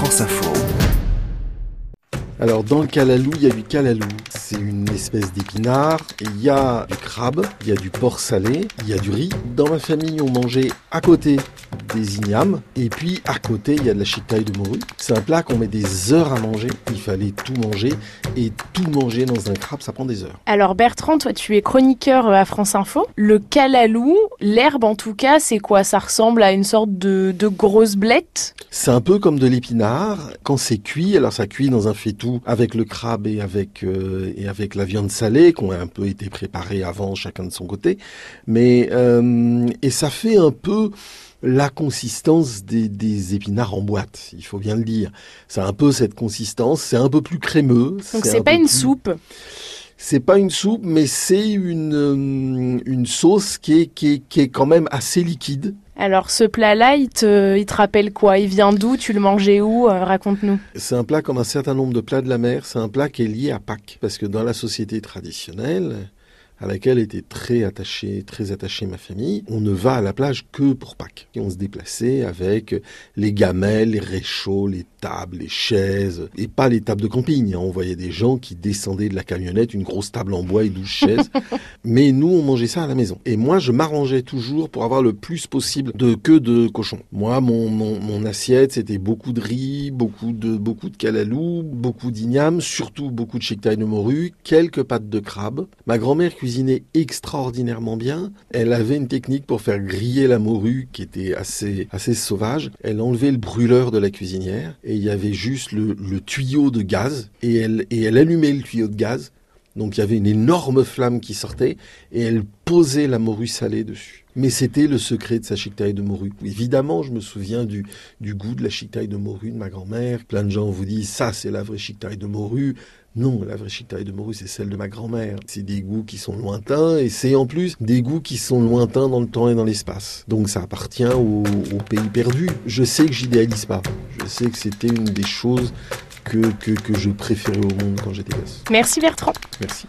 France Info. Alors dans le calalou, il y a du calalou. C'est une espèce d'épinard. Il y a du crabe, il y a du porc salé, il y a du riz. Dans ma famille, on mangeait à côté des ignames. Et puis à côté, il y a de la chicaille de morue. C'est un plat qu'on met des heures à manger. Il fallait tout manger. Et tout manger dans un crabe, ça prend des heures. Alors Bertrand, toi tu es chroniqueur à France Info. Le calalou, l'herbe en tout cas, c'est quoi? Ça ressemble à une sorte de, de grosse blette? C'est un peu comme de l'épinard. Quand c'est cuit, alors ça cuit dans un faitout avec le crabe et avec, euh, et avec la viande salée, qui ont un peu été préparées avant, chacun de son côté. Mais, euh, et ça fait un peu la consistance des, des, épinards en boîte, il faut bien le dire. C'est un peu cette consistance, c'est un peu plus crémeux. Donc c'est pas une soupe c'est pas une soupe, mais c'est une, euh, une sauce qui est, qui, est, qui est quand même assez liquide. Alors ce plat-là, il te, il te rappelle quoi? Il vient d'où? Tu le mangeais où? Euh, Raconte-nous. C'est un plat comme un certain nombre de plats de la mer. C'est un plat qui est lié à Pâques. Parce que dans la société traditionnelle, à laquelle était très attachée, très attachée ma famille. On ne va à la plage que pour Pâques. Et on se déplaçait avec les gamelles, les réchauds, les tables, les chaises, et pas les tables de camping. On voyait des gens qui descendaient de la camionnette, une grosse table en bois et douze chaises. Mais nous, on mangeait ça à la maison. Et moi, je m'arrangeais toujours pour avoir le plus possible de queue de cochon. Moi, mon, mon, mon assiette, c'était beaucoup de riz, beaucoup de, beaucoup de calalou, beaucoup d'igname, surtout beaucoup de chicktail de morue, quelques pâtes de crabe. Ma grand-mère cuisinait cuisinait extraordinairement bien. Elle avait une technique pour faire griller la morue qui était assez, assez sauvage. Elle enlevait le brûleur de la cuisinière et il y avait juste le, tuyau de gaz et elle, et elle allumait le tuyau de gaz. Donc il y avait une énorme flamme qui sortait et elle posait la morue salée dessus. Mais c'était le secret de sa chiquetaille de morue. Évidemment, je me souviens du, goût de la chiquetaille de morue de ma grand-mère. Plein de gens vous disent ça c'est la vraie chiquetaille de morue. Non, la vraie chiquetaille de morue, c'est celle de ma grand-mère. C'est des goûts qui sont lointains et c'est en plus des goûts qui sont lointains dans le temps et dans l'espace. Donc ça appartient au, au pays perdu. Je sais que j'idéalise pas. Je sais que c'était une des choses que, que, que je préférais au monde quand j'étais gosse. Merci Bertrand. Merci.